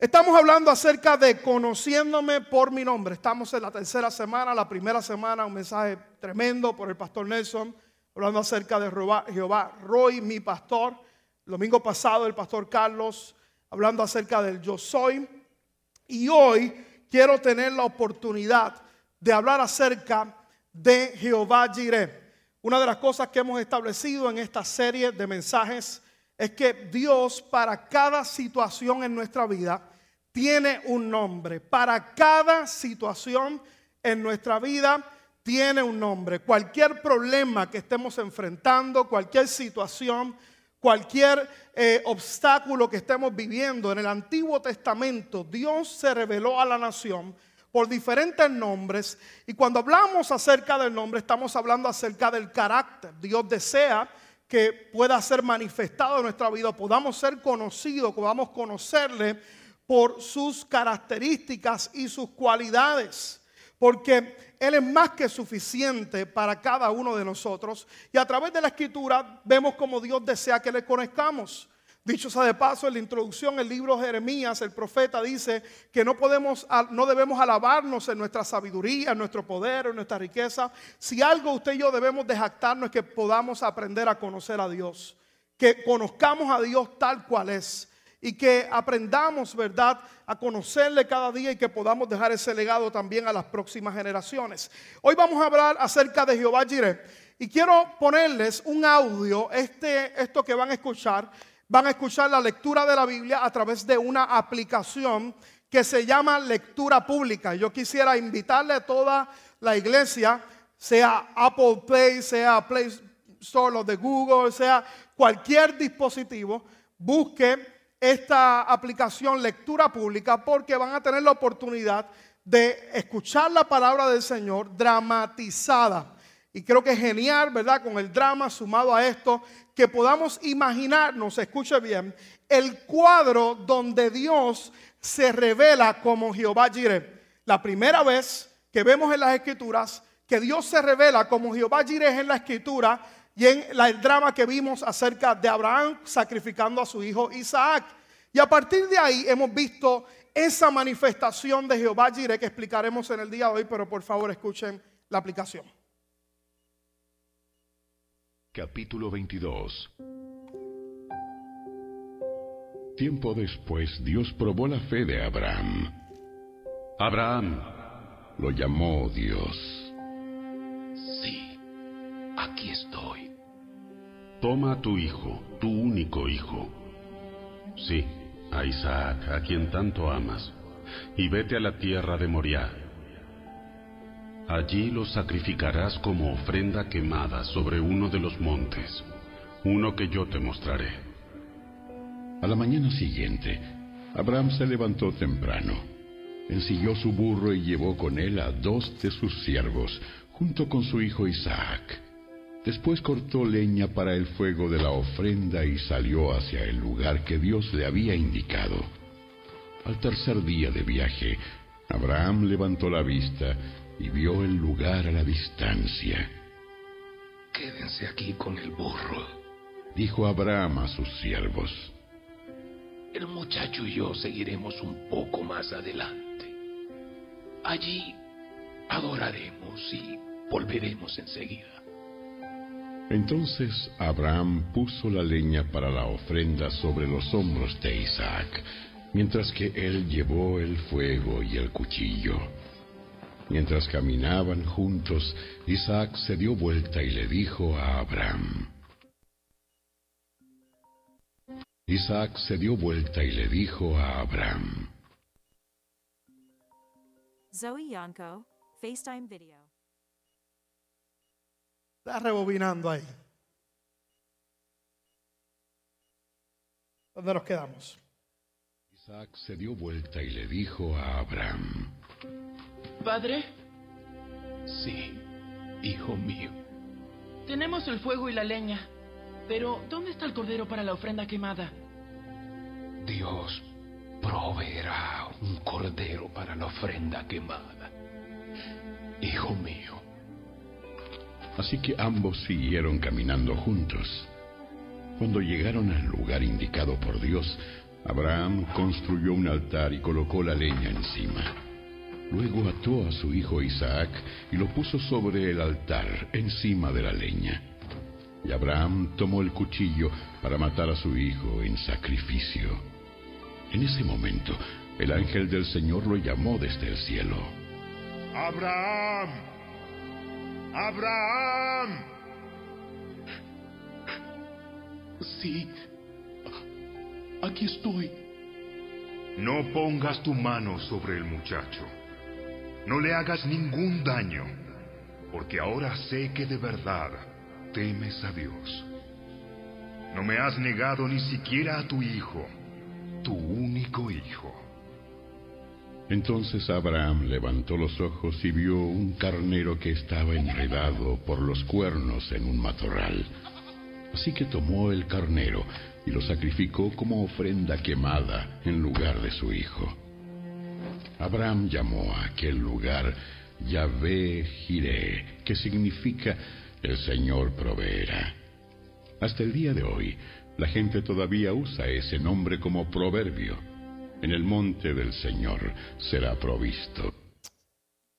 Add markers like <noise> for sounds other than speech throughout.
Estamos hablando acerca de conociéndome por mi nombre. Estamos en la tercera semana, la primera semana, un mensaje tremendo por el pastor Nelson, hablando acerca de Jehová, Roy, mi pastor. El domingo pasado el pastor Carlos, hablando acerca del yo soy. Y hoy quiero tener la oportunidad de hablar acerca de Jehová Jireh. Una de las cosas que hemos establecido en esta serie de mensajes es que Dios para cada situación en nuestra vida tiene un nombre. Para cada situación en nuestra vida tiene un nombre. Cualquier problema que estemos enfrentando, cualquier situación, cualquier eh, obstáculo que estemos viviendo en el Antiguo Testamento, Dios se reveló a la nación por diferentes nombres. Y cuando hablamos acerca del nombre, estamos hablando acerca del carácter. Dios desea que pueda ser manifestado en nuestra vida, podamos ser conocidos, podamos conocerle por sus características y sus cualidades, porque Él es más que suficiente para cada uno de nosotros. Y a través de la escritura vemos como Dios desea que le conozcamos. Dicho sea de paso, en la introducción, el libro Jeremías, el profeta dice que no podemos, no debemos alabarnos en nuestra sabiduría, en nuestro poder, en nuestra riqueza. Si algo usted y yo debemos de jactarnos es que podamos aprender a conocer a Dios, que conozcamos a Dios tal cual es y que aprendamos, ¿verdad?, a conocerle cada día y que podamos dejar ese legado también a las próximas generaciones. Hoy vamos a hablar acerca de Jehová Jireh y quiero ponerles un audio, este, esto que van a escuchar, van a escuchar la lectura de la Biblia a través de una aplicación que se llama lectura pública. Yo quisiera invitarle a toda la iglesia, sea Apple Play, sea Play Store, los de Google, sea cualquier dispositivo, busque esta aplicación lectura pública porque van a tener la oportunidad de escuchar la palabra del Señor dramatizada. Y creo que es genial, ¿verdad? Con el drama sumado a esto, que podamos imaginarnos, escuche bien, el cuadro donde Dios se revela como Jehová Jireh. La primera vez que vemos en las escrituras que Dios se revela como Jehová Jireh en la escritura y en el drama que vimos acerca de Abraham sacrificando a su hijo Isaac. Y a partir de ahí hemos visto esa manifestación de Jehová Jireh que explicaremos en el día de hoy, pero por favor escuchen la aplicación. Capítulo 22 Tiempo después Dios probó la fe de Abraham. Abraham lo llamó Dios. Aquí estoy. Toma a tu hijo, tu único hijo. Sí, a Isaac, a quien tanto amas, y vete a la tierra de Moriah. Allí lo sacrificarás como ofrenda quemada sobre uno de los montes, uno que yo te mostraré. A la mañana siguiente, Abraham se levantó temprano, ensilló su burro y llevó con él a dos de sus siervos, junto con su hijo Isaac. Después cortó leña para el fuego de la ofrenda y salió hacia el lugar que Dios le había indicado. Al tercer día de viaje, Abraham levantó la vista y vio el lugar a la distancia. Quédense aquí con el burro, dijo Abraham a sus siervos. El muchacho y yo seguiremos un poco más adelante. Allí adoraremos y volveremos enseguida. Entonces Abraham puso la leña para la ofrenda sobre los hombros de Isaac, mientras que él llevó el fuego y el cuchillo. Mientras caminaban juntos, Isaac se dio vuelta y le dijo a Abraham. Isaac se dio vuelta y le dijo a Abraham. Zoe Yanko, FaceTime Video. Está rebobinando ahí. ¿Dónde nos quedamos? Isaac se dio vuelta y le dijo a Abraham. Padre. Sí, hijo mío. Tenemos el fuego y la leña, pero ¿dónde está el cordero para la ofrenda quemada? Dios proveerá un cordero para la ofrenda quemada. Hijo mío, Así que ambos siguieron caminando juntos. Cuando llegaron al lugar indicado por Dios, Abraham construyó un altar y colocó la leña encima. Luego ató a su hijo Isaac y lo puso sobre el altar, encima de la leña. Y Abraham tomó el cuchillo para matar a su hijo en sacrificio. En ese momento, el ángel del Señor lo llamó desde el cielo. Abraham. Abraham. Sí. Aquí estoy. No pongas tu mano sobre el muchacho. No le hagas ningún daño, porque ahora sé que de verdad temes a Dios. No me has negado ni siquiera a tu hijo, tu único hijo. Entonces Abraham levantó los ojos y vio un carnero que estaba enredado por los cuernos en un matorral. Así que tomó el carnero y lo sacrificó como ofrenda quemada en lugar de su hijo. Abraham llamó a aquel lugar Yahvé Jireh, que significa el Señor proveerá. Hasta el día de hoy, la gente todavía usa ese nombre como proverbio. En el monte del Señor será provisto.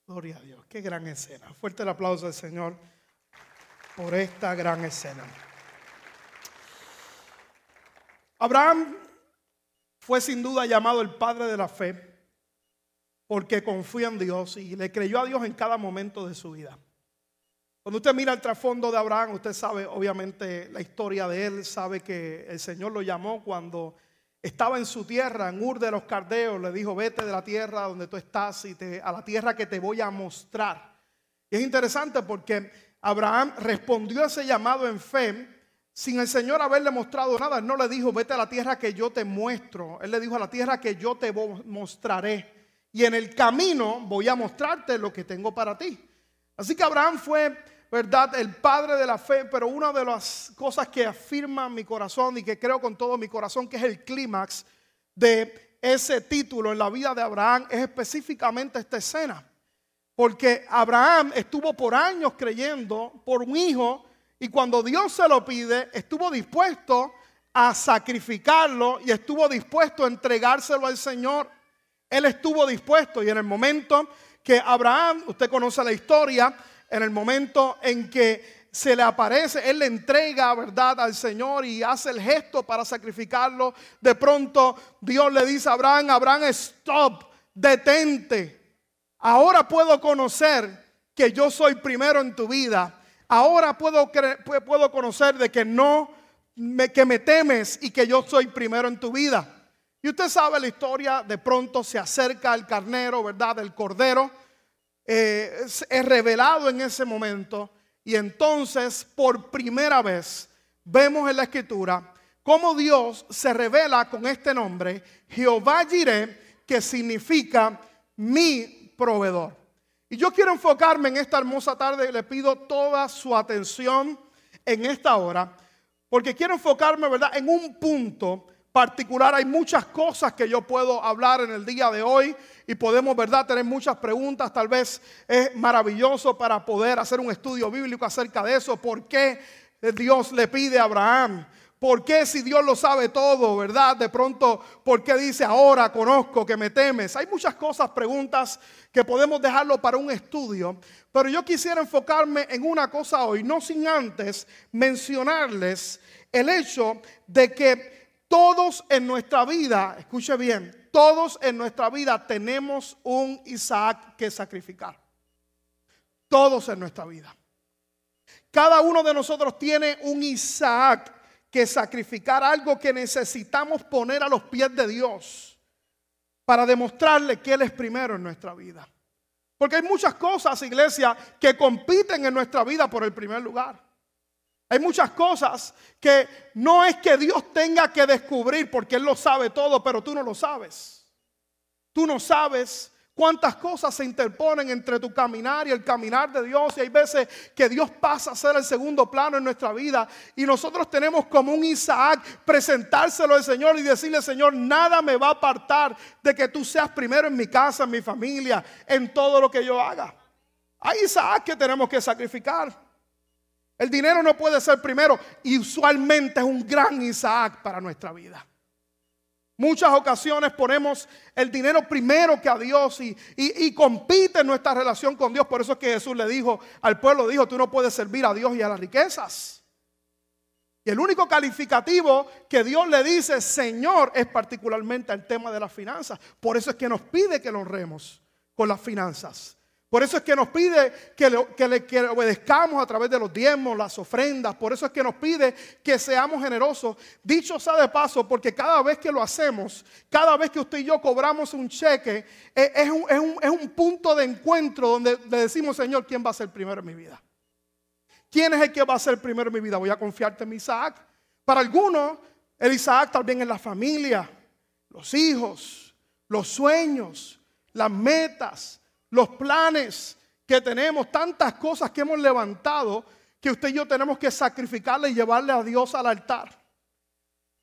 Gloria a Dios, qué gran escena. Fuerte el aplauso al Señor por esta gran escena. Abraham fue sin duda llamado el padre de la fe porque confía en Dios y le creyó a Dios en cada momento de su vida. Cuando usted mira el trasfondo de Abraham, usted sabe obviamente la historia de él, sabe que el Señor lo llamó cuando estaba en su tierra, en Ur de los Cardeos, le dijo, vete de la tierra donde tú estás y te, a la tierra que te voy a mostrar. Y es interesante porque Abraham respondió a ese llamado en fe sin el Señor haberle mostrado nada. Él no le dijo, vete a la tierra que yo te muestro. Él le dijo, a la tierra que yo te mostraré. Y en el camino voy a mostrarte lo que tengo para ti. Así que Abraham fue, ¿verdad?, el padre de la fe, pero una de las cosas que afirma mi corazón y que creo con todo mi corazón que es el clímax de ese título en la vida de Abraham es específicamente esta escena. Porque Abraham estuvo por años creyendo por un hijo y cuando Dios se lo pide, estuvo dispuesto a sacrificarlo y estuvo dispuesto a entregárselo al Señor. Él estuvo dispuesto y en el momento que Abraham, usted conoce la historia, en el momento en que se le aparece, él le entrega, ¿verdad?, al Señor y hace el gesto para sacrificarlo. De pronto Dios le dice a Abraham, Abraham, stop, detente. Ahora puedo conocer que yo soy primero en tu vida Ahora puedo, puedo conocer de que no, me, que me temes y que yo soy primero en tu vida. Y usted sabe la historia, de pronto se acerca el carnero, ¿verdad? El cordero. Eh, es, revelado en ese momento. Y entonces, por primera vez, vemos en la escritura cómo Dios se revela con este nombre, Jehová Jireh, que significa mi proveedor. Y yo quiero enfocarme en esta hermosa tarde, le pido toda su atención en esta hora, porque quiero enfocarme, ¿verdad?, en un punto particular. Hay muchas cosas que yo puedo hablar en el día de hoy y podemos, ¿verdad?, tener muchas preguntas. Tal vez es maravilloso para poder hacer un estudio bíblico acerca de eso. ¿Por qué Dios le pide a Abraham? ¿Por qué si Dios lo sabe todo, verdad? De pronto, ¿por qué dice ahora conozco que me temes? Hay muchas cosas, preguntas que podemos dejarlo para un estudio, pero yo quisiera enfocarme en una cosa hoy, no sin antes mencionarles el hecho de que todos en nuestra vida, escuche bien, todos en nuestra vida tenemos un Isaac que sacrificar. Todos en nuestra vida. Cada uno de nosotros tiene un Isaac que sacrificar algo que necesitamos poner a los pies de Dios para demostrarle que Él es primero en nuestra vida. Porque hay muchas cosas, iglesia, que compiten en nuestra vida por el primer lugar. Hay muchas cosas que no es que Dios tenga que descubrir porque Él lo sabe todo, pero tú no lo sabes. Tú no sabes cuántas cosas se interponen entre tu caminar y el caminar de Dios. Y hay veces que Dios pasa a ser el segundo plano en nuestra vida. Y nosotros tenemos como un Isaac presentárselo al Señor y decirle, Señor, nada me va a apartar de que tú seas primero en mi casa, en mi familia, en todo lo que yo haga. Hay Isaac que tenemos que sacrificar. El dinero no puede ser primero y usualmente es un gran Isaac para nuestra vida. Muchas ocasiones ponemos el dinero primero que a Dios y, compite nuestra relación con Dios. Por eso es que Jesús le dijo al pueblo, dijo, tú no puedes servir a Dios y a las riquezas. Y el único calificativo que Dios le dice, Señor, es particularmente el tema de las finanzas. Por eso es que nos pide que lo honremos con las finanzas. Por eso es que nos pide que le, obedezcamos a través de los diezmos, las ofrendas. Por eso es que nos pide que seamos generosos. Dicho sea de paso, porque cada vez que lo hacemos, cada vez que usted y yo cobramos un cheque, eh, es un, es un, es un punto de encuentro donde le decimos, Señor, ¿quién va a ser primero en mi vida? ¿Quién es el que va a ser primero en mi vida? Voy a confiarte en mi Isaac. Para algunos, el Isaac también es la familia, los hijos, los sueños, las metas los planes que tenemos, tantas cosas que hemos levantado que usted y yo tenemos que sacrificarle y llevarle a Dios al altar.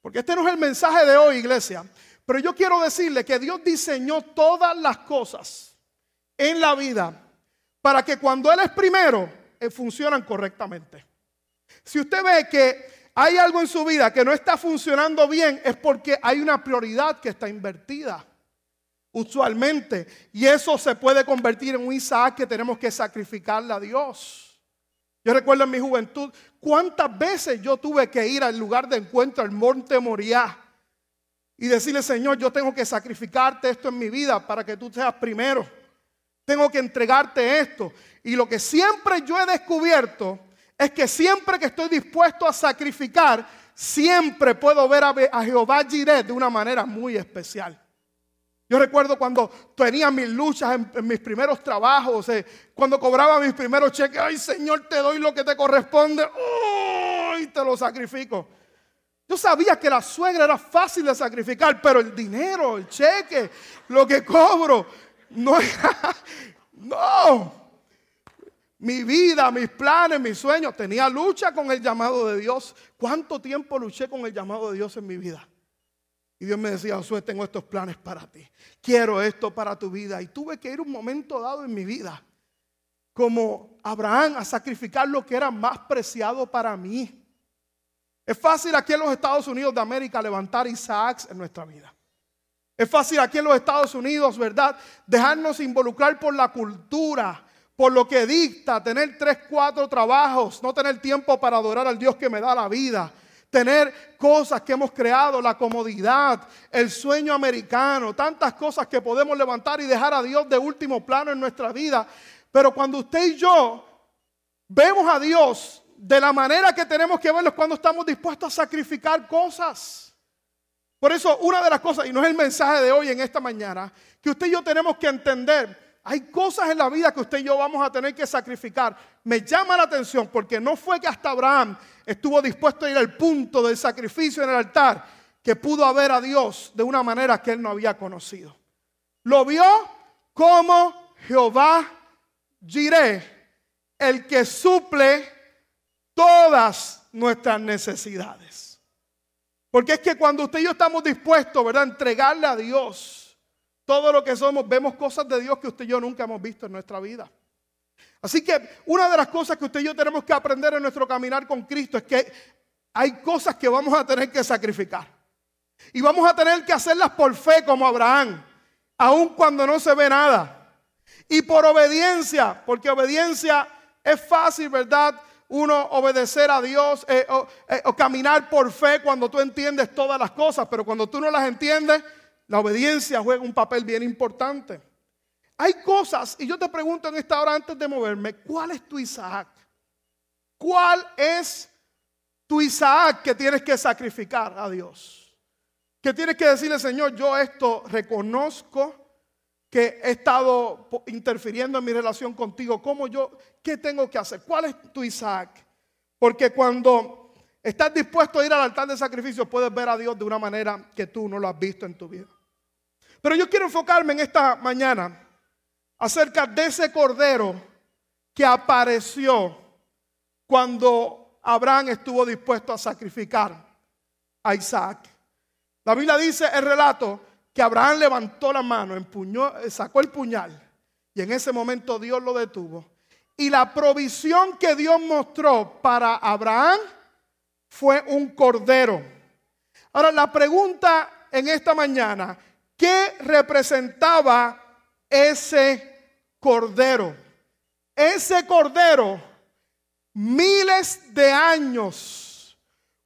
Porque este no es el mensaje de hoy, iglesia. Pero yo quiero decirle que Dios diseñó todas las cosas en la vida para que cuando Él es primero, eh, funcionan correctamente. Si usted ve que hay algo en su vida que no está funcionando bien, es porque hay una prioridad que está invertida usualmente. Y eso se puede convertir en un Isaac que tenemos que sacrificarle a Dios. Yo recuerdo en mi juventud cuántas veces yo tuve que ir al lugar de encuentro, al monte Moriah, y decirle, Señor, yo tengo que sacrificarte esto en mi vida para que tú seas primero. Tengo que entregarte esto. Y lo que siempre yo he descubierto es que siempre que estoy dispuesto a sacrificar, siempre puedo ver a, Jehová Jireh de una manera muy especial. Yo recuerdo cuando tenía mis luchas en, mis primeros trabajos, eh, cuando cobraba mis primeros cheques, ay Señor, te doy lo que te corresponde, y te lo sacrifico. Yo sabía que la suegra era fácil de sacrificar, pero el dinero, el cheque, lo que cobro, no era, <laughs> no. Mi vida, mis planes, mis sueños, tenía lucha con el llamado de Dios. ¿Cuánto tiempo luché con el llamado de Dios en mi vida? Y Dios me decía, Josué, tengo estos planes para ti. Quiero esto para tu vida. Y tuve que ir un momento dado en mi vida, como Abraham, a sacrificar lo que era más preciado para mí. Es fácil aquí en los Estados Unidos de América levantar Isaacs en nuestra vida. Es fácil aquí en los Estados Unidos, ¿verdad? Dejarnos involucrar por la cultura, por lo que dicta, tener tres, cuatro trabajos, no tener tiempo para adorar al Dios que me da la vida tener cosas que hemos creado, la comodidad, el sueño americano, tantas cosas que podemos levantar y dejar a Dios de último plano en nuestra vida. Pero cuando usted y yo vemos a Dios de la manera que tenemos que verlo es cuando estamos dispuestos a sacrificar cosas. Por eso una de las cosas, y no es el mensaje de hoy en esta mañana, que usted y yo tenemos que entender hay cosas en la vida que usted y yo vamos a tener que sacrificar. Me llama la atención porque no fue que hasta Abraham estuvo dispuesto a ir al punto del sacrificio en el altar que pudo ver a Dios de una manera que él no había conocido. Lo vio como Jehová Jireh, el que suple todas nuestras necesidades. Porque es que cuando usted y yo estamos dispuestos, ¿verdad?, a entregarle a Dios todo lo que somos, vemos cosas de Dios que usted y yo nunca hemos visto en nuestra vida. Así que una de las cosas que usted y yo tenemos que aprender en nuestro caminar con Cristo es que hay cosas que vamos a tener que sacrificar. Y vamos a tener que hacerlas por fe como Abraham, aun cuando no se ve nada. Y por obediencia, porque obediencia es fácil, ¿verdad? Uno obedecer a Dios eh, eh, o caminar por fe cuando tú entiendes todas las cosas, pero cuando tú no las entiendes, la obediencia juega un papel bien importante. Hay cosas, y yo te pregunto en esta hora antes de moverme, ¿cuál es tu Isaac? ¿Cuál es tu Isaac que tienes que sacrificar a Dios? Que tienes que decirle, Señor, yo esto reconozco que he estado interfiriendo en mi relación contigo. ¿Cómo yo, qué tengo que hacer? ¿Cuál es tu Isaac? Porque cuando estás dispuesto a ir al altar de sacrificio, puedes ver a Dios de una manera que tú no lo has visto en tu vida. Pero yo quiero enfocarme en esta mañana acerca de ese cordero que apareció cuando Abraham estuvo dispuesto a sacrificar a Isaac. La Biblia dice el relato que Abraham levantó la mano, empuñó, sacó el puñal y en ese momento Dios lo detuvo. Y la provisión que Dios mostró para Abraham fue un cordero. Ahora la pregunta en esta mañana qué representaba ese cordero. Ese cordero, miles de años,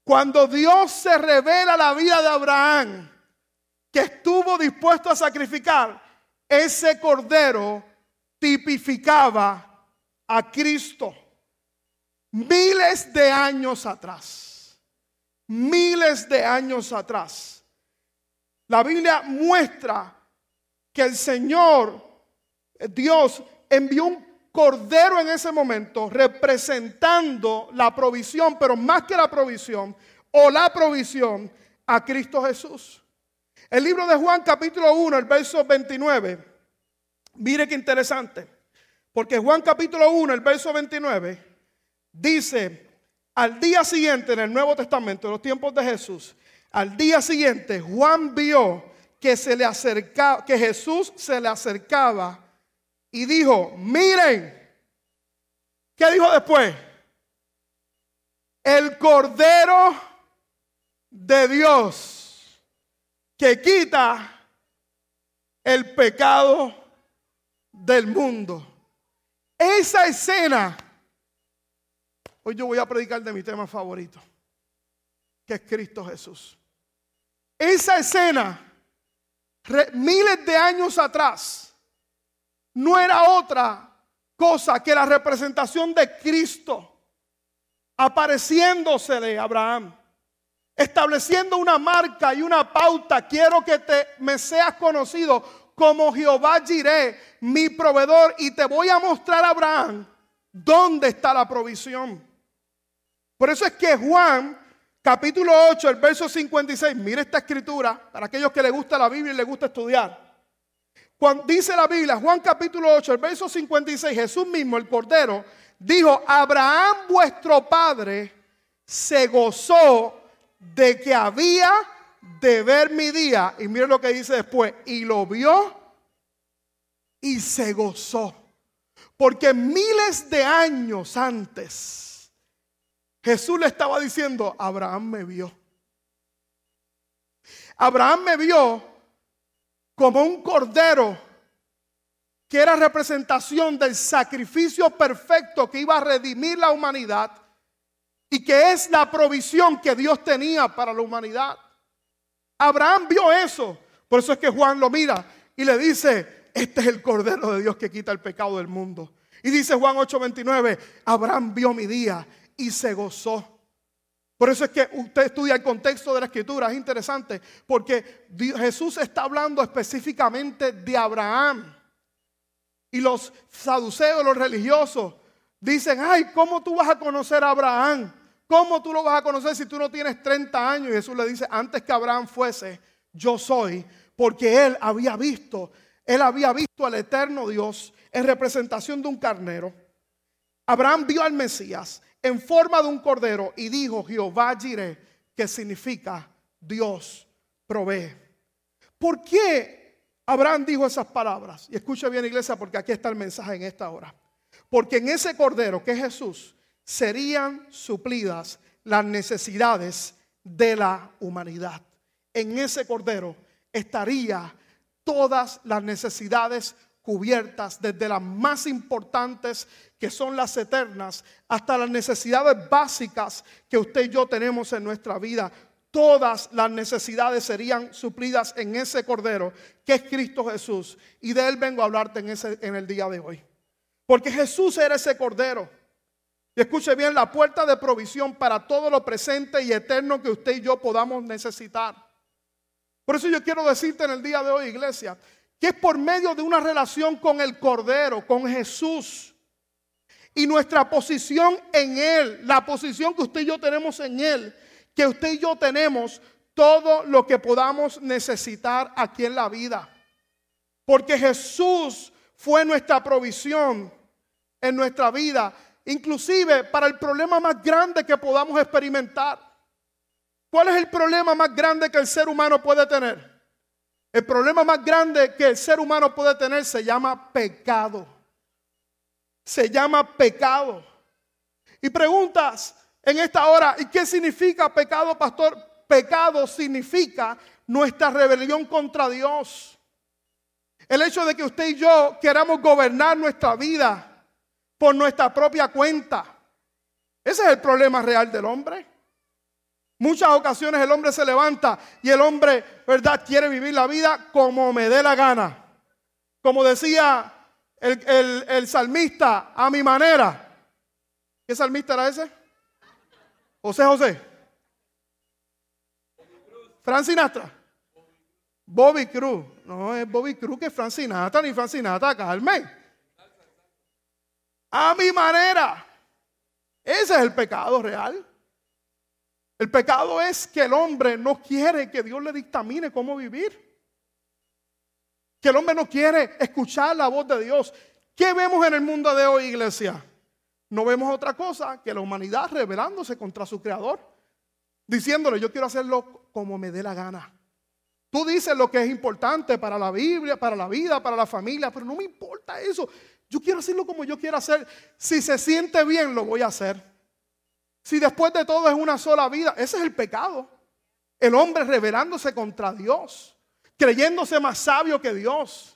cuando Dios se revela la vida de Abraham, que estuvo dispuesto a sacrificar, ese cordero tipificaba a Cristo. Miles de años atrás. Miles de años atrás. La Biblia muestra que el Señor, Dios, envió un cordero en ese momento representando la provisión, pero más que la provisión, o la provisión a Cristo Jesús. El libro de Juan capítulo 1, el verso 29, mire qué interesante, porque Juan capítulo 1, el verso 29, dice, al día siguiente en el Nuevo Testamento, en los tiempos de Jesús, al día siguiente Juan vio que se le acercaba, que Jesús se le acercaba y dijo, miren, ¿qué dijo después? El Cordero de Dios que quita el pecado del mundo. Esa escena, hoy yo voy a predicar de mi tema favorito, que es Cristo Jesús. Esa escena miles de años atrás, no era otra cosa que la representación de Cristo apareciéndose de Abraham, estableciendo una marca y una pauta. Quiero que te, me seas conocido como Jehová Jireh, mi proveedor, y te voy a mostrar a Abraham dónde está la provisión. Por eso es que Juan capítulo 8, el verso 56, mire esta escritura, para aquellos que les gusta la Biblia y les gusta estudiar. Cuando dice la Biblia, Juan capítulo 8, el verso 56, Jesús mismo, el Cordero, dijo, Abraham vuestro Padre se gozó de que había de ver mi día. Y mire lo que dice después, y lo vio y se gozó. Porque miles de años antes, Jesús le estaba diciendo, Abraham me vio. Abraham me vio como un cordero que era representación del sacrificio perfecto que iba a redimir la humanidad y que es la provisión que Dios tenía para la humanidad. Abraham vio eso. Por eso es que Juan lo mira y le dice, este es el cordero de Dios que quita el pecado del mundo. Y dice Juan 8:29, Abraham vio mi día y se gozó. Por eso es que usted estudia el contexto de la escritura, es interesante, porque Jesús está hablando específicamente de Abraham. Y los saduceos, los religiosos, dicen, ay, ¿cómo tú vas a conocer a Abraham? ¿Cómo tú lo vas a conocer si tú no tienes 30 años? Y Jesús le dice, antes que Abraham fuese, yo soy, porque él había visto, él había visto al eterno Dios en representación de un carnero. Abraham vio al Mesías en forma de un cordero y dijo Jehová Jireh, que significa Dios provee. ¿Por qué Abraham dijo esas palabras? Y escucha bien iglesia porque aquí está el mensaje en esta hora. Porque en ese cordero que es Jesús serían suplidas las necesidades de la humanidad. En ese cordero estaría todas las necesidades cubiertas, desde las más importantes que son las eternas, hasta las necesidades básicas que usted y yo tenemos en nuestra vida. Todas las necesidades serían suplidas en ese Cordero, que es Cristo Jesús. Y de Él vengo a hablarte en, ese, en el día de hoy. Porque Jesús era ese Cordero. Y escuche bien, la puerta de provisión para todo lo presente y eterno que usted y yo podamos necesitar. Por eso yo quiero decirte en el día de hoy, iglesia, que es por medio de una relación con el Cordero, con Jesús. Y nuestra posición en Él, la posición que usted y yo tenemos en Él, que usted y yo tenemos todo lo que podamos necesitar aquí en la vida. Porque Jesús fue nuestra provisión en nuestra vida, inclusive para el problema más grande que podamos experimentar. ¿Cuál es el problema más grande que el ser humano puede tener? El problema más grande que el ser humano puede tener se llama pecado. Se llama pecado. Y preguntas en esta hora, ¿y qué significa pecado, pastor? Pecado significa nuestra rebelión contra Dios. El hecho de que usted y yo queramos gobernar nuestra vida por nuestra propia cuenta. Ese es el problema real del hombre. Muchas ocasiones el hombre se levanta y el hombre, ¿verdad?, quiere vivir la vida como me dé la gana. Como decía el, el salmista, a mi manera. ¿Qué salmista era ese? José José. Fran Sinatra. Bobby Cruz. No es Bobby Cruz que es Fran Sinatra, ni Fran Sinatra, Carmen. A mi manera. Ese es el pecado real. El pecado es que el hombre no quiere que Dios le dictamine cómo vivir. Que el hombre no quiere escuchar la voz de Dios. ¿Qué vemos en el mundo de hoy, iglesia? No vemos otra cosa que la humanidad rebelándose contra su creador, diciéndole, yo quiero hacerlo como me dé la gana. Tú dices lo que es importante para la Biblia, para la vida, para la familia, pero no me importa eso. Yo quiero hacerlo como yo quiero hacer. Si se siente bien, lo voy a hacer. Si después de todo es una sola vida, ese es el pecado. El hombre rebelándose contra Dios, creyéndose más sabio que Dios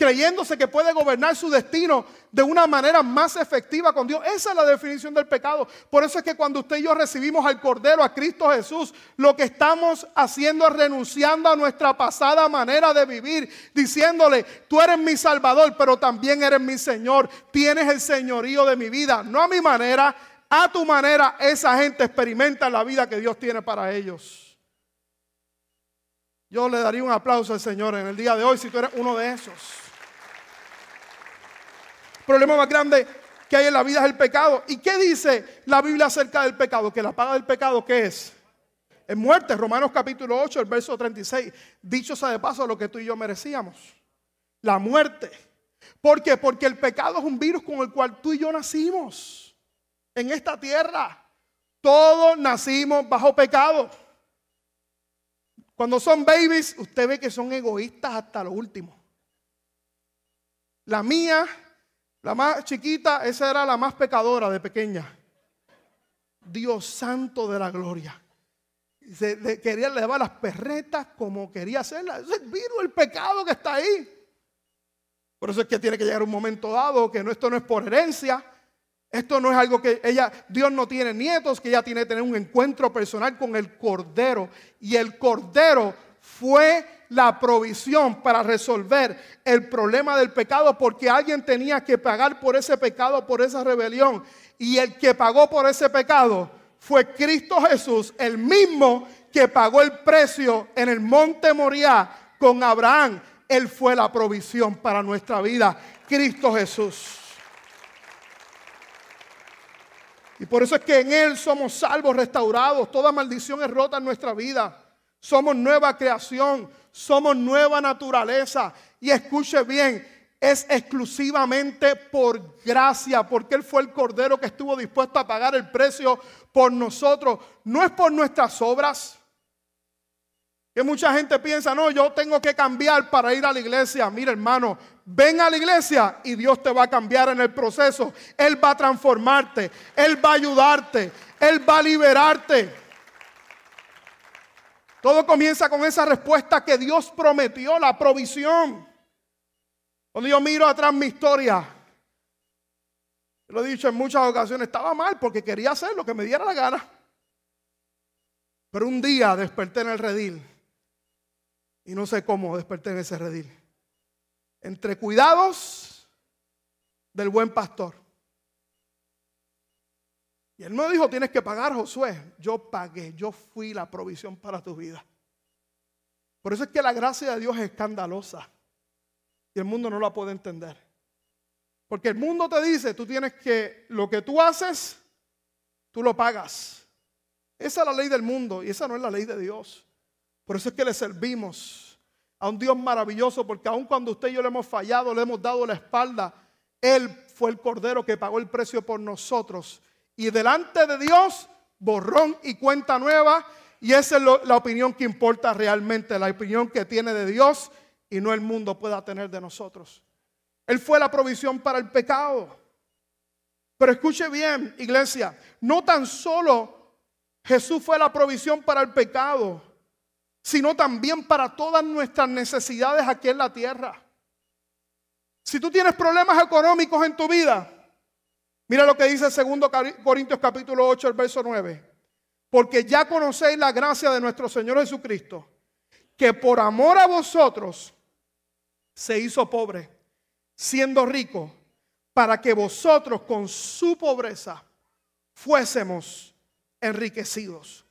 creyéndose que puede gobernar su destino de una manera más efectiva con Dios. Esa es la definición del pecado. Por eso es que cuando usted y yo recibimos al Cordero, a Cristo Jesús, lo que estamos haciendo es renunciando a nuestra pasada manera de vivir, diciéndole, tú eres mi Salvador, pero también eres mi Señor. Tienes el señorío de mi vida, no a mi manera, a tu manera. Esa gente experimenta la vida que Dios tiene para ellos. Yo le daría un aplauso al Señor en el día de hoy si tú eres uno de esos problema más grande que hay en la vida es el pecado. ¿Y qué dice la Biblia acerca del pecado? Que la paga del pecado, ¿qué es? Es muerte. Romanos capítulo 8, el verso 36. Dicho sea de paso lo que tú y yo merecíamos. La muerte. ¿Por qué? Porque el pecado es un virus con el cual tú y yo nacimos en esta tierra. Todos nacimos bajo pecado. Cuando son babies, usted ve que son egoístas hasta lo último. La mía la más chiquita, esa era la más pecadora de pequeña. Dios santo de la gloria. Se, quería llevar las perretas como quería hacerlas. Es el virus, el pecado que está ahí. Por eso es que tiene que llegar un momento dado que no, esto no es por herencia. Esto no es algo que ella, Dios no tiene nietos, que ella tiene que tener un encuentro personal con el Cordero. Y el Cordero fue la provisión para resolver el problema del pecado porque alguien tenía que pagar por ese pecado, por esa rebelión. Y el que pagó por ese pecado fue Cristo Jesús, el mismo que pagó el precio en el monte Moriah con Abraham. Él fue la provisión para nuestra vida, Cristo Jesús. Y por eso es que en Él somos salvos, restaurados. Toda maldición es rota en nuestra vida. Somos nueva creación somos nueva naturaleza. Y escuche bien, es exclusivamente por gracia, porque Él fue el Cordero que estuvo dispuesto a pagar el precio por nosotros. No es por nuestras obras. Que mucha gente piensa, no, yo tengo que cambiar para ir a la iglesia. Mira, hermano, ven a la iglesia y Dios te va a cambiar en el proceso. Él va a transformarte, Él va a ayudarte, Él va a liberarte. Todo comienza con esa respuesta que Dios prometió, la provisión. Cuando yo miro atrás mi historia, lo he dicho en muchas ocasiones, estaba mal porque quería hacer lo que me diera la gana. Pero un día desperté en el redil y no sé cómo desperté en ese redil. Entre cuidados del buen pastor. Y él me dijo, tienes que pagar, Josué. Yo pagué, yo fui la provisión para tu vida. Por eso es que la gracia de Dios es escandalosa. Y el mundo no la puede entender. Porque el mundo te dice, tú tienes que, lo que tú haces, tú lo pagas. Esa es la ley del mundo y esa no es la ley de Dios. Por eso es que le servimos a un Dios maravilloso, porque aun cuando usted y yo le hemos fallado, le hemos dado la espalda, Él fue el Cordero que pagó el precio por nosotros y delante de Dios, borrón y cuenta nueva. Y esa es la opinión que importa realmente, la opinión que tiene de Dios y no el mundo pueda tener de nosotros. Él fue la provisión para el pecado. Pero escuche bien, iglesia, no tan solo Jesús fue la provisión para el pecado, sino también para todas nuestras necesidades aquí en la tierra. Si tú tienes problemas económicos en tu vida, mira lo que dice 2 Corintios capítulo 8, el verso 9. Porque ya conocéis la gracia de nuestro Señor Jesucristo, que por amor a vosotros se hizo pobre, siendo rico, para que vosotros con su pobreza fuésemos enriquecidos.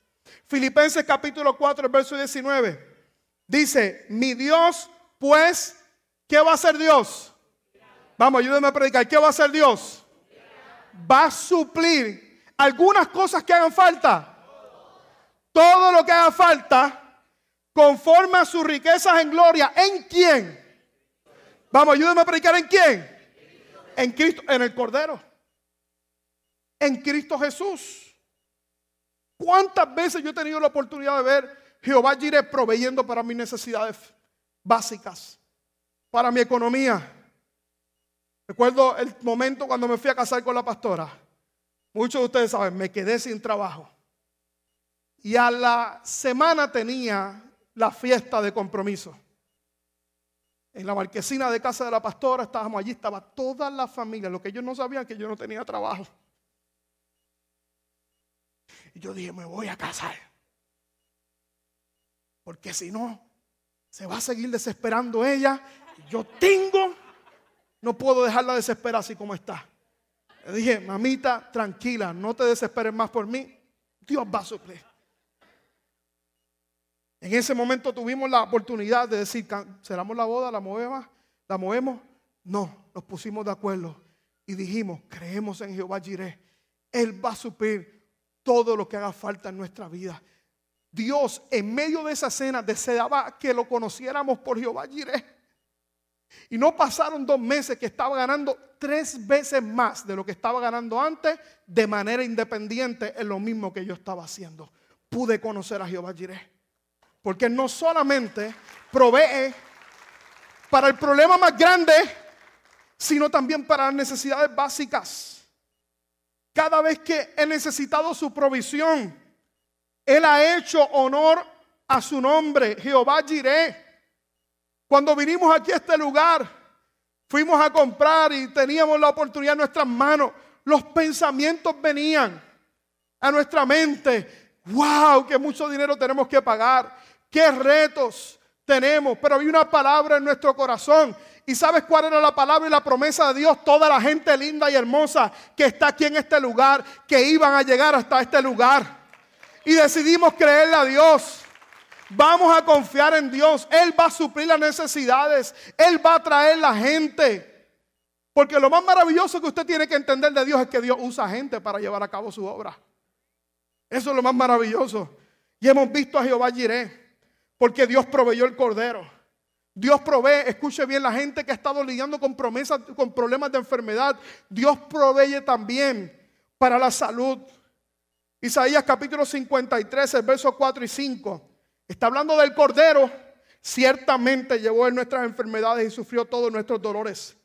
Filipenses capítulo 4, verso 19. Dice, mi Dios, pues, ¿qué va a hacer Dios? Vamos, ayúdenme a predicar. ¿Qué va a hacer Dios? Va a suplir algunas cosas que hagan falta. Todo lo que haga falta, conforme a sus riquezas en gloria. ¿En quién? Vamos, ayúdenme a predicar. ¿En quién? En Cristo, en el Cordero. En Cristo Jesús. ¿Cuántas veces yo he tenido la oportunidad de ver Jehová Jireh proveyendo para mis necesidades básicas, para mi economía? Recuerdo el momento cuando me fui a casar con la pastora. Muchos de ustedes saben, me quedé sin trabajo. Y a la semana tenía la fiesta de compromiso. En la marquesina de casa de la pastora estábamos allí, estaba toda la familia. Lo que ellos no sabían que yo no tenía trabajo. Y yo dije, me voy a casar. Porque si no, se va a seguir desesperando ella. Yo tengo, no puedo dejarla desesperar así como está. Le dije, mamita, tranquila, no te desesperes más por mí. Dios va a suplir. En ese momento tuvimos la oportunidad de decir, ¿cerramos la boda? ¿La movemos? ¿La movemos? No, nos pusimos de acuerdo y dijimos, creemos en Jehová Jireh. Él va a suplir todo lo que haga falta en nuestra vida. Dios en medio de esa cena deseaba que lo conociéramos por Jehová Jireh. Y no pasaron dos meses que estaba ganando tres veces más de lo que estaba ganando antes de manera independiente en lo mismo que yo estaba haciendo. Pude conocer a Jehová Jireh. Porque no solamente provee para el problema más grande, sino también para las necesidades básicas. Cada vez que he necesitado su provisión, Él ha hecho honor a su nombre, Jehová Jireh. Cuando vinimos aquí a este lugar, fuimos a comprar y teníamos la oportunidad en nuestras manos. Los pensamientos venían a nuestra mente. ¡Wow! Que mucho dinero tenemos que pagar. ¡Qué retos tenemos! Pero había una palabra en nuestro corazón ¿Y sabes cuál era la palabra y la promesa de Dios? Toda la gente linda y hermosa que está aquí en este lugar, que iban a llegar hasta este lugar. Y decidimos creerle a Dios. Vamos a confiar en Dios. Él va a suplir las necesidades. Él va a traer la gente. Porque lo más maravilloso que usted tiene que entender de Dios es que Dios usa gente para llevar a cabo su obra. Eso es lo más maravilloso. Y hemos visto a Jehová Jireh. Porque Dios proveyó el cordero. Dios provee, escuche bien, la gente que ha estado lidiando con promesas, con problemas de enfermedad, Dios provee también para la salud. Isaías capítulo 53, el verso 4 y 5. Está hablando del Cordero. Ciertamente llevó en nuestras enfermedades y sufrió todos nuestros dolores.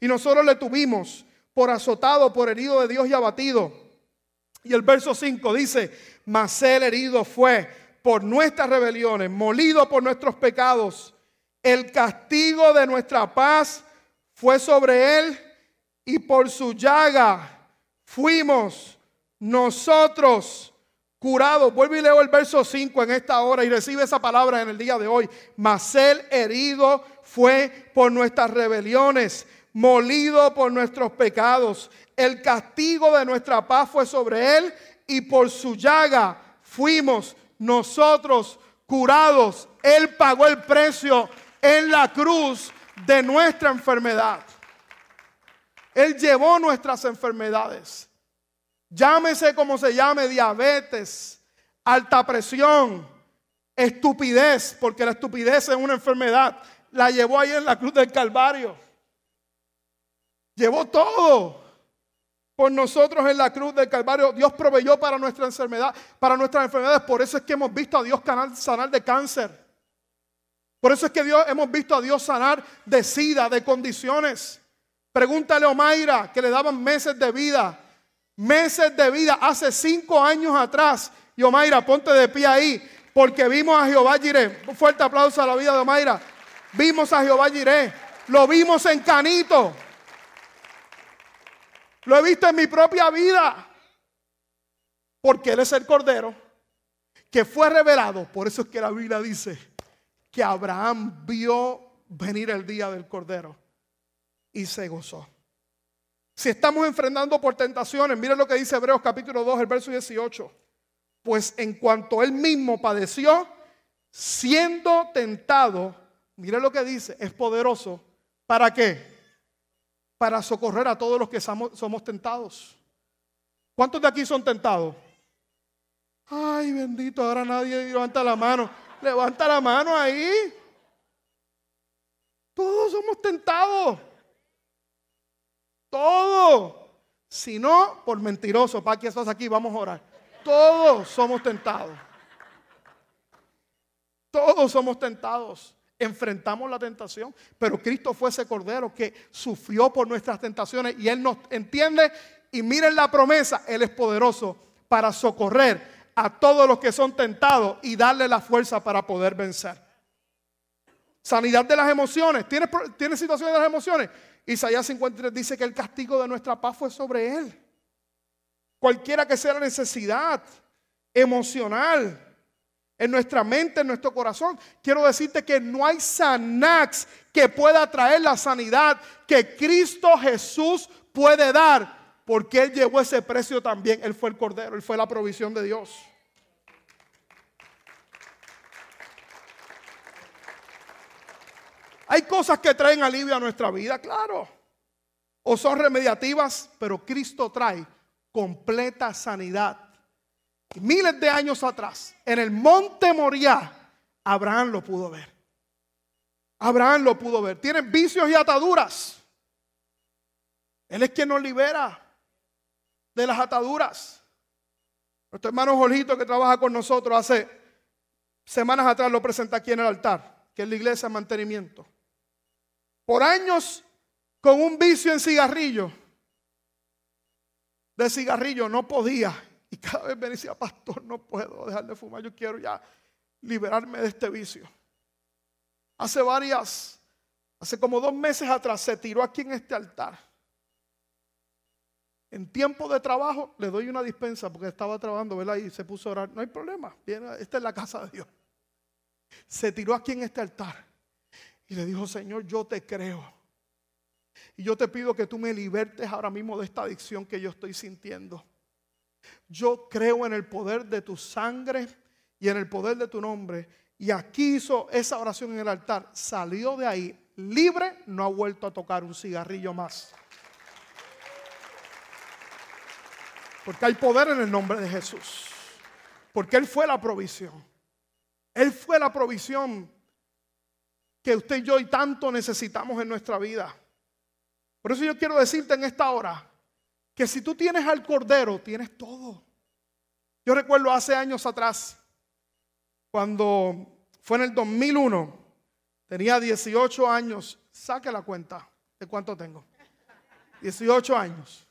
Y nosotros le tuvimos por azotado, por herido de Dios y abatido. Y el verso 5 dice, mas el herido fue por nuestras rebeliones, molido por nuestros pecados el castigo de nuestra paz fue sobre él y por su llaga fuimos nosotros curados. Vuelvo y leo el verso 5 en esta hora y recibe esa palabra en el día de hoy. Mas él herido fue por nuestras rebeliones, molido por nuestros pecados. El castigo de nuestra paz fue sobre él y por su llaga fuimos nosotros curados. Él pagó el precio en la cruz de nuestra enfermedad. Él llevó nuestras enfermedades. Llámese como se llame, diabetes, alta presión, estupidez, porque la estupidez es una enfermedad. La llevó ahí en la cruz del Calvario. Llevó todo por nosotros en la cruz del Calvario. Dios proveyó para nuestra enfermedad, para nuestras enfermedades. Por eso es que hemos visto a Dios sanar de cáncer. Por eso es que Dios, hemos visto a Dios sanar de sida, de condiciones. Pregúntale a Omaira que le daban meses de vida. Meses de vida hace cinco años atrás. Y Omaira, ponte de pie ahí. Porque vimos a Jehová Jiré. Un fuerte aplauso a la vida de Mayra. Vimos a Jehová Jiré. Lo vimos en Canito. Lo he visto en mi propia vida. Porque Él es el Cordero que fue revelado. Por eso es que la Biblia dice que Abraham vio venir el día del Cordero y se gozó. Si estamos enfrentando por tentaciones, miren lo que dice Hebreos capítulo 2, el verso 18. Pues en cuanto él mismo padeció, siendo tentado, miren lo que dice, es poderoso. ¿Para qué? Para socorrer a todos los que somos, somos tentados. ¿Cuántos de aquí son tentados? Ay, bendito, ahora nadie levanta la mano. Levanta la mano ahí. Todos somos tentados. Todo. Si no, por mentiroso, para que estás aquí, vamos a orar. Todos somos tentados. Todos somos tentados. Enfrentamos la tentación, pero Cristo fue ese cordero que sufrió por nuestras tentaciones y Él nos entiende. Y miren la promesa, Él es poderoso para socorrer a todos los que son tentados y darle la fuerza para poder vencer. Sanidad de las emociones. ¿Tienes, ¿Tienes situaciones de las emociones? Isaías 53 dice que el castigo de nuestra paz fue sobre él. Cualquiera que sea la necesidad emocional en nuestra mente, en nuestro corazón, quiero decirte que no hay sanax que pueda traer la sanidad que Cristo Jesús puede dar, porque Él llevó ese precio también. Él fue el Cordero, Él fue la provisión de Dios. Hay cosas que traen alivio a nuestra vida, claro. O son remediativas, pero Cristo trae completa sanidad. Miles de años atrás, en el monte Moriah, Abraham lo pudo ver. Abraham lo pudo ver. Tienen vicios y ataduras. Él es quien nos libera de las ataduras. Nuestro hermano Jorgito que trabaja con nosotros hace semanas atrás lo presenta aquí en el altar, que es la iglesia de mantenimiento por años con un vicio en cigarrillo. De cigarrillo no podía. Y cada vez me decía, pastor, no puedo dejar de fumar. Yo quiero ya liberarme de este vicio. Hace varias, hace como dos meses atrás, se tiró aquí en este altar. En tiempo de trabajo le doy una dispensa porque estaba trabajando, ¿verdad? Y se puso a orar. No hay problema. esta es la casa de Dios. Se tiró aquí en este altar. Y le dijo, Señor, yo te creo. Y yo te pido que tú me libertes ahora mismo de esta adicción que yo estoy sintiendo. Yo creo en el poder de tu sangre y en el poder de tu nombre. Y aquí hizo esa oración en el altar. Salió de ahí libre, no ha vuelto a tocar un cigarrillo más. Porque hay poder en el nombre de Jesús. Porque Él fue la provisión. Él fue la provisión que usted y yo y tanto necesitamos en nuestra vida. Por eso yo quiero decirte en esta hora que si tú tienes al Cordero, tienes todo. Yo recuerdo hace años atrás, cuando fue en el 2001, tenía 18 años, saque la cuenta de cuánto tengo. 18 años.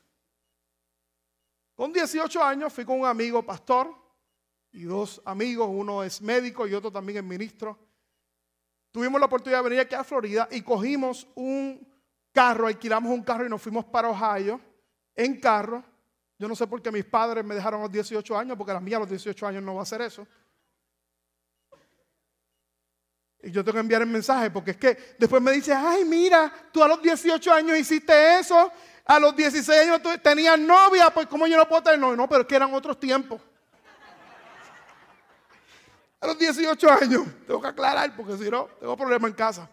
Con 18 años fui con un amigo pastor y dos amigos, uno es médico y otro también es ministro tuvimos la oportunidad de venir aquí a Florida y cogimos un carro, alquilamos un carro y nos fuimos para Ohio en carro. Yo no sé por qué mis padres me dejaron a los 18 años, porque la mía a los 18 años no va a hacer eso. Y yo tengo que enviar el mensaje, porque es que después me dice, ay, mira, tú a los 18 años hiciste eso, a los 16 años tú tenías novia, pues ¿cómo yo no puedo tener novia? No, pero es que eran otros tiempos. A los 18 años, <laughs> tengo que aclarar porque si no, tengo problemas en casa.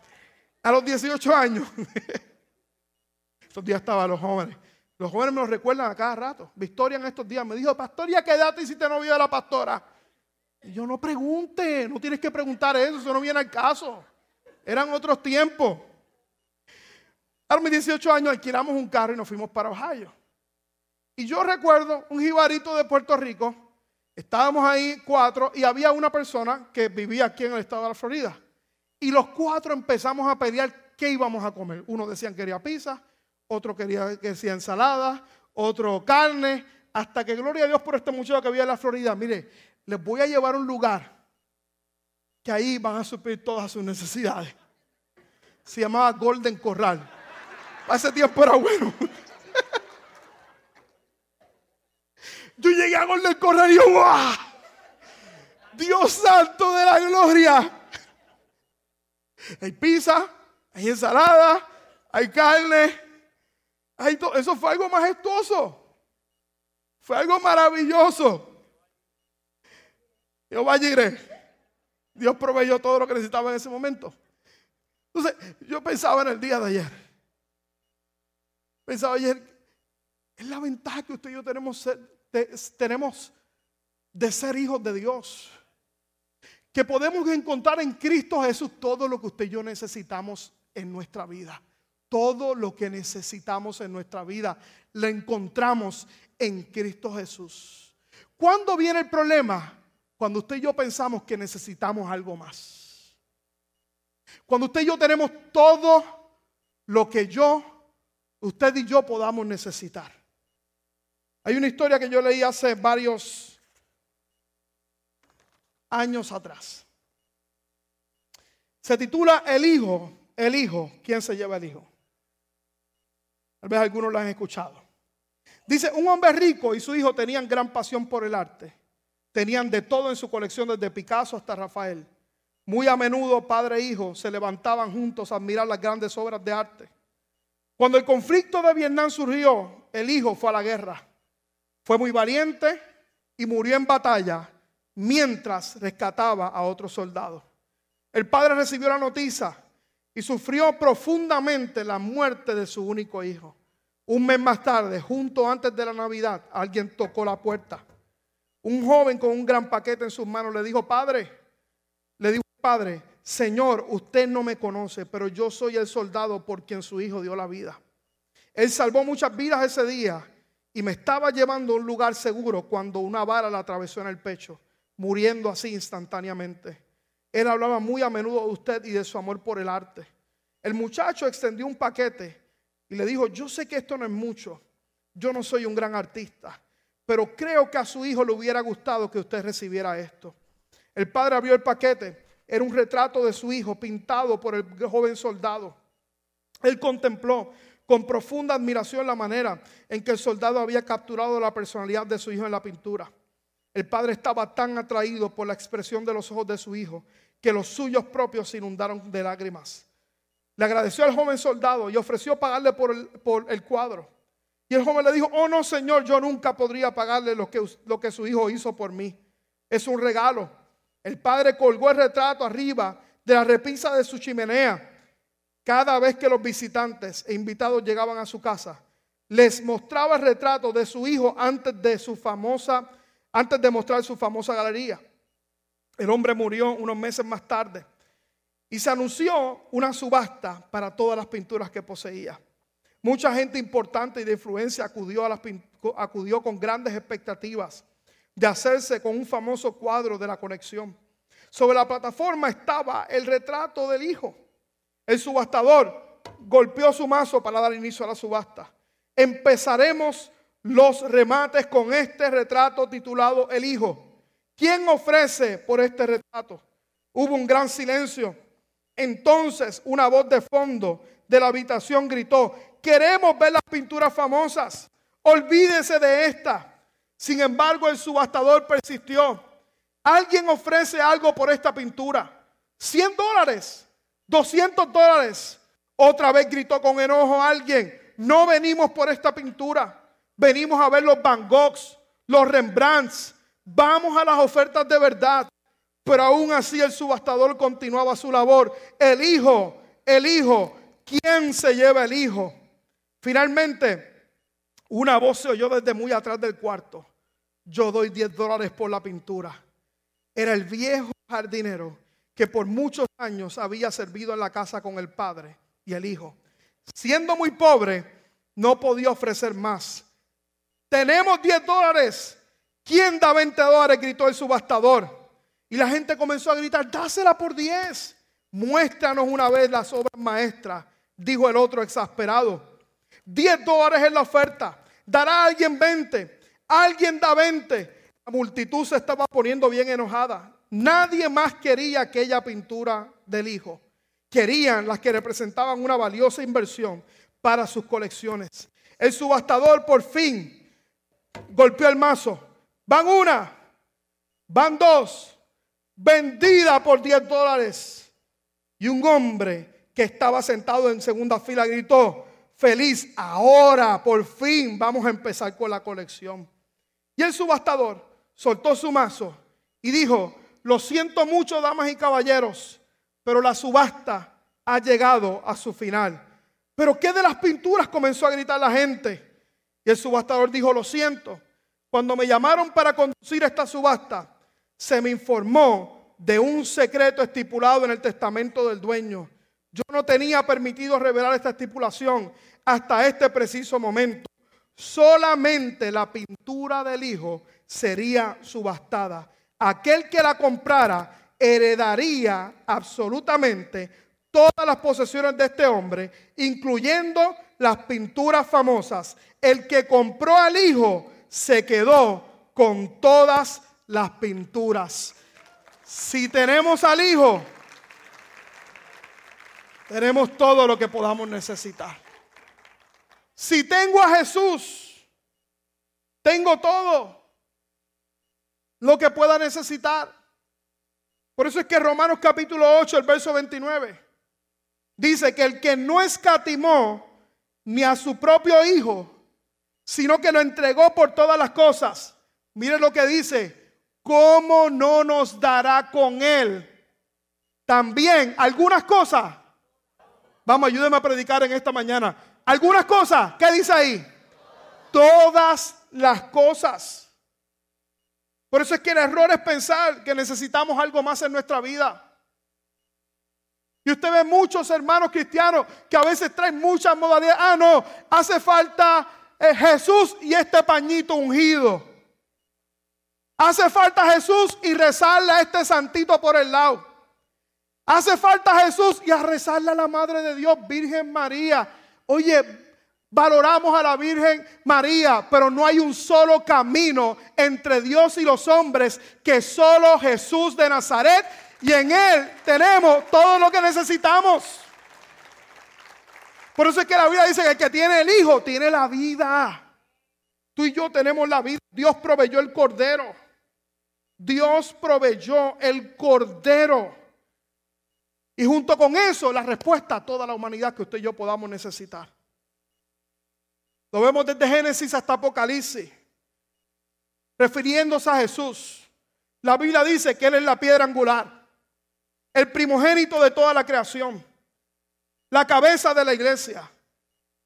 A los 18 años, <laughs> estos días estaban los jóvenes. Los jóvenes me lo recuerdan a cada rato. Victoria en estos días me dijo, pastor, ¿ya qué edad te hiciste novio de la pastora? Y yo no pregunte, no tienes que preguntar eso, eso no viene al caso. Eran otros tiempos. A los 18 años alquilamos un carro y nos fuimos para Ohio. Y yo recuerdo un jibarito de Puerto Rico Estábamos ahí cuatro y había una persona que vivía aquí en el estado de la Florida. Y los cuatro empezamos a pelear qué íbamos a comer. Uno decía que quería pizza, otro quería que decía ensalada, otro carne, hasta que gloria a Dios por este muchacho que había en la Florida. Mire, les voy a llevar a un lugar que ahí van a suplir todas sus necesidades. Se llamaba Golden Corral. Ese tiempo era bueno. <laughs> Yo llegué a Golden Corral y yo, ¡guau! Dios santo de la gloria. Hay pizza, hay ensalada, hay carne. Eso fue algo majestuoso. Fue algo maravilloso. Jehová Jireh. Dios proveyó todo lo que necesitaba en ese momento. Entonces, yo pensaba en el día de ayer. Pensaba ayer, es la ventaja que usted y yo tenemos, de ser hijos de Dios. Que podemos encontrar en Cristo Jesús todo lo que usted y yo necesitamos en nuestra vida. Todo lo que necesitamos en nuestra vida lo encontramos en Cristo Jesús. ¿Cuándo viene el problema? Cuando usted y yo pensamos que necesitamos algo más. Cuando usted y yo tenemos todo lo que yo, usted y yo podamos necesitar. Hay una historia que yo leí hace varios años atrás. Se titula El Hijo, el Hijo, ¿quién se lleva el Hijo? Tal vez algunos lo han escuchado. Dice, un hombre rico y su hijo tenían gran pasión por el arte. Tenían de todo en su colección, desde Picasso hasta Rafael. Muy a menudo padre e hijo se levantaban juntos a admirar las grandes obras de arte. Cuando el conflicto de Vietnam surgió, el hijo fue a la guerra. Fue muy valiente y murió en batalla mientras rescataba a otros soldados. El padre recibió la noticia y sufrió profundamente la muerte de su único hijo. Un mes más tarde, junto antes de la Navidad, alguien tocó la puerta. Un joven con un gran paquete en sus manos le dijo, padre, le dijo, padre, Señor, usted no me conoce, pero yo soy el soldado por quien su hijo dio la vida. Él salvó muchas vidas ese día y me estaba llevando a un lugar seguro cuando una vara le atravesó en el pecho, muriendo así instantáneamente. Él hablaba muy a menudo de usted y de su amor por el arte. El muchacho extendió un paquete y le dijo, yo sé que esto no es mucho, yo no soy un gran artista, pero creo que a su hijo le hubiera gustado que usted recibiera esto. El padre abrió el paquete, era un retrato de su hijo pintado por el joven soldado. Él contempló con profunda admiración la manera en que el soldado había capturado la personalidad de su hijo en la pintura. El padre estaba tan atraído por la expresión de los ojos de su hijo que los suyos propios se inundaron de lágrimas. Le agradeció al joven soldado y ofreció pagarle por el, cuadro. Y el joven le dijo, oh no, señor, yo nunca podría pagarle lo que su hijo hizo por mí. Es un regalo. El padre colgó el retrato arriba de la repisa de su chimenea. Cada vez que los visitantes e invitados llegaban a su casa, les mostraba el retrato de su hijo antes de su famosa, antes de mostrar su famosa galería. El hombre murió unos meses más tarde y se anunció una subasta para todas las pinturas que poseía. Mucha gente importante y de influencia acudió, a las acudió con grandes expectativas de hacerse con un famoso cuadro de la conexión. Sobre la plataforma estaba el retrato del hijo. El subastador golpeó su mazo para dar inicio a la subasta. Empezaremos los remates con este retrato titulado El Hijo. ¿Quién ofrece por este retrato? Hubo un gran silencio. Entonces una voz de fondo de la habitación gritó, queremos ver las pinturas famosas, olvídese de esta. Sin embargo, el subastador persistió. Alguien ofrece algo por esta pintura. 100 dólares, 200 dólares. Otra vez gritó con enojo alguien, no venimos por esta pintura, venimos a ver los Van Goghs, los Rembrandts, vamos a las ofertas de verdad. Pero aún así el subastador continuaba su labor. El hijo, el hijo, ¿quién se lleva el hijo? Finalmente, una voz se oyó desde muy atrás del cuarto. Yo doy 10 dólares por la pintura. Era el viejo jardinero que por muchos años había servido en la casa con el padre y el hijo. Siendo muy pobre, no podía ofrecer más. Tenemos 10 dólares. ¿Quién da 20 dólares? gritó el subastador. Y la gente comenzó a gritar, dásela por 10. Muéstranos una vez las obras maestras, dijo el otro exasperado. 10 dólares es la oferta. Dará alguien 20. Alguien da 20. La multitud se estaba poniendo bien enojada. nadie más quería aquella pintura del hijo. Querían las que representaban una valiosa inversión para sus colecciones. El subastador por fin golpeó el mazo. Van una, van dos, vendida por 10 dólares. Y un hombre que estaba sentado en segunda fila gritó, feliz, ahora por fin vamos a empezar con la colección. Y el subastador soltó su mazo y dijo, lo siento mucho, damas y caballeros, pero la subasta ha llegado a su final. Pero ¿qué de las pinturas? comenzó a gritar la gente. Y el subastador dijo, lo siento, cuando me llamaron para conducir esta subasta, se me informó de un secreto estipulado en el testamento del dueño. Yo no tenía permitido revelar esta estipulación hasta este preciso momento. Solamente la pintura del hijo sería subastada. Aquel que la comprara heredaría absolutamente todas las posesiones de este hombre, incluyendo las pinturas famosas. El que compró al hijo se quedó con todas las pinturas. Si tenemos al hijo, tenemos todo lo que podamos necesitar. Si tengo a Jesús, tengo todo lo que pueda necesitar. Por eso es que Romanos capítulo 8, el verso 29, dice que el que no escatimó ni a su propio hijo, sino que lo entregó por todas las cosas. Mire lo que dice, ¿cómo no nos dará con él también algunas cosas? Vamos, ayúdeme a predicar en esta mañana. Algunas cosas, ¿qué dice ahí? Todas las cosas. Por eso es que el error es pensar que necesitamos algo más en nuestra vida. Y usted ve muchos hermanos cristianos que a veces traen muchas modalidades. Ah, no, hace falta eh, Jesús y este pañito ungido. Hace falta Jesús y rezarle a este santito por el lado. Hace falta Jesús y a rezarle a la Madre de Dios, Virgen María. Oye, valoramos a la Virgen María, pero no hay un solo camino entre Dios y los hombres que solo Jesús de Nazaret y en Él tenemos todo lo que necesitamos. Por eso es que la Biblia dice que el que tiene el Hijo tiene la vida. Tú y yo tenemos la vida. Dios proveyó el Cordero. Dios proveyó el Cordero. Y junto con eso, la respuesta a toda la humanidad que usted y yo podamos necesitar. Lo vemos desde Génesis hasta Apocalipsis. Refiriéndose a Jesús. La Biblia dice que Él es la piedra angular. El primogénito de toda la creación. La cabeza de la iglesia.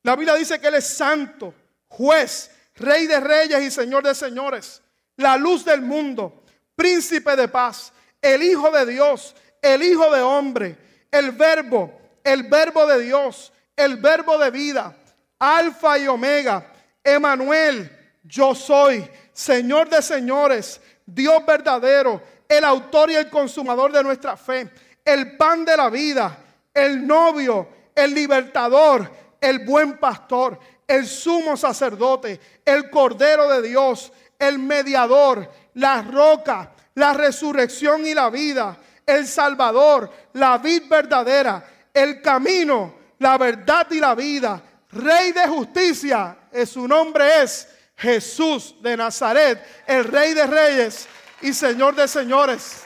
La Biblia dice que Él es santo, juez, rey de reyes y señor de señores. La luz del mundo, príncipe de paz, el Hijo de Dios, el Hijo de hombre, el verbo, el verbo de Dios, el verbo de vida, alfa y omega, Emanuel, yo soy, Señor de señores, Dios verdadero, el autor y el consumador de nuestra fe, el pan de la vida, el novio, el libertador, el buen pastor, el sumo sacerdote, el cordero de Dios, el mediador, la roca, la resurrección y la vida, el salvador, la vid verdadera, el camino, la verdad y la vida, rey de justicia, su nombre es Jesús de Nazaret, el rey de reyes y señor de señores.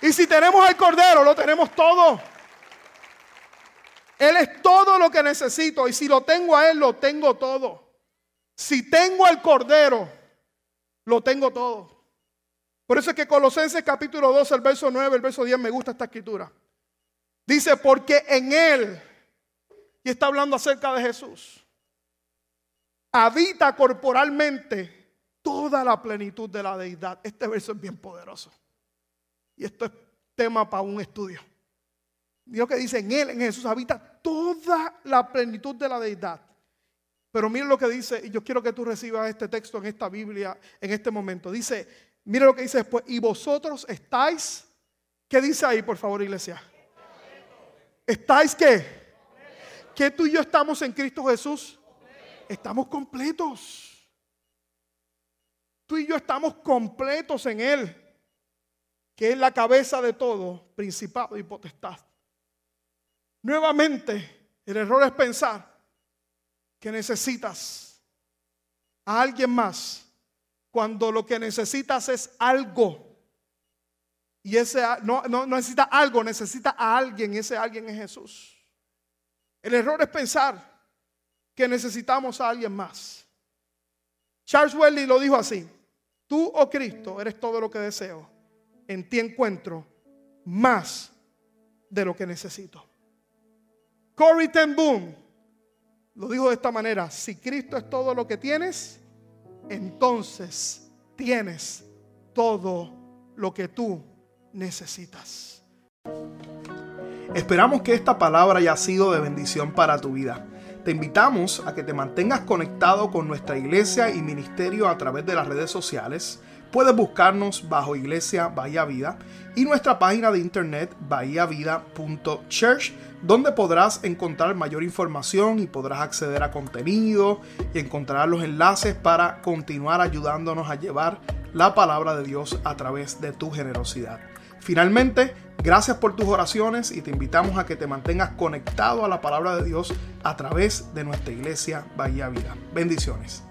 Y si tenemos el cordero, lo tenemos todo. Él es todo lo que necesito y si lo tengo a Él, lo tengo todo. Si tengo el Cordero, lo tengo todo. Por eso es que Colosenses capítulo 2, el verso 9, el verso 10, me gusta esta escritura. Dice, porque en Él, y está hablando acerca de Jesús, habita corporalmente toda la plenitud de la deidad. Este verso es bien poderoso. Y esto es tema para un estudio. Dios que dice, en Él, en Jesús, habita toda la plenitud de la deidad. Pero mire lo que dice, y yo quiero que tú recibas este texto en esta Biblia en este momento. Dice, mire lo que dice después, y vosotros estáis, ¿qué dice ahí, por favor, iglesia? ¿Estáis qué? ¿Que tú y yo estamos en Cristo Jesús? Estamos completos. Tú y yo estamos completos en Él. que es la cabeza de todo, principado y potestad. Nuevamente, el error es pensar que necesitas a alguien más cuando lo que necesitas es algo. Y ese no, no, necesita algo, necesita a alguien y ese alguien es Jesús. El error es pensar que necesitamos a alguien más. Charles Wesley lo dijo así, tú, oh Cristo, eres todo lo que deseo. En ti encuentro más de lo que necesito. Corey ten Boom lo dijo de esta manera, si Cristo es todo lo que tienes, entonces tienes todo lo que tú necesitas. Esperamos que esta palabra haya sido de bendición para tu vida. Te invitamos a que te mantengas conectado con nuestra iglesia y ministerio a través de las redes sociales. Puedes buscarnos bajo Iglesia Bahía Vida y nuestra página de internet bahiavida.church donde podrás encontrar mayor información y podrás acceder a contenido y encontrar los enlaces para continuar ayudándonos a llevar la palabra de Dios a través de tu generosidad. Finalmente, gracias por tus oraciones y te invitamos a que te mantengas conectado a la palabra de Dios a través de nuestra iglesia Bahía Vida. Bendiciones.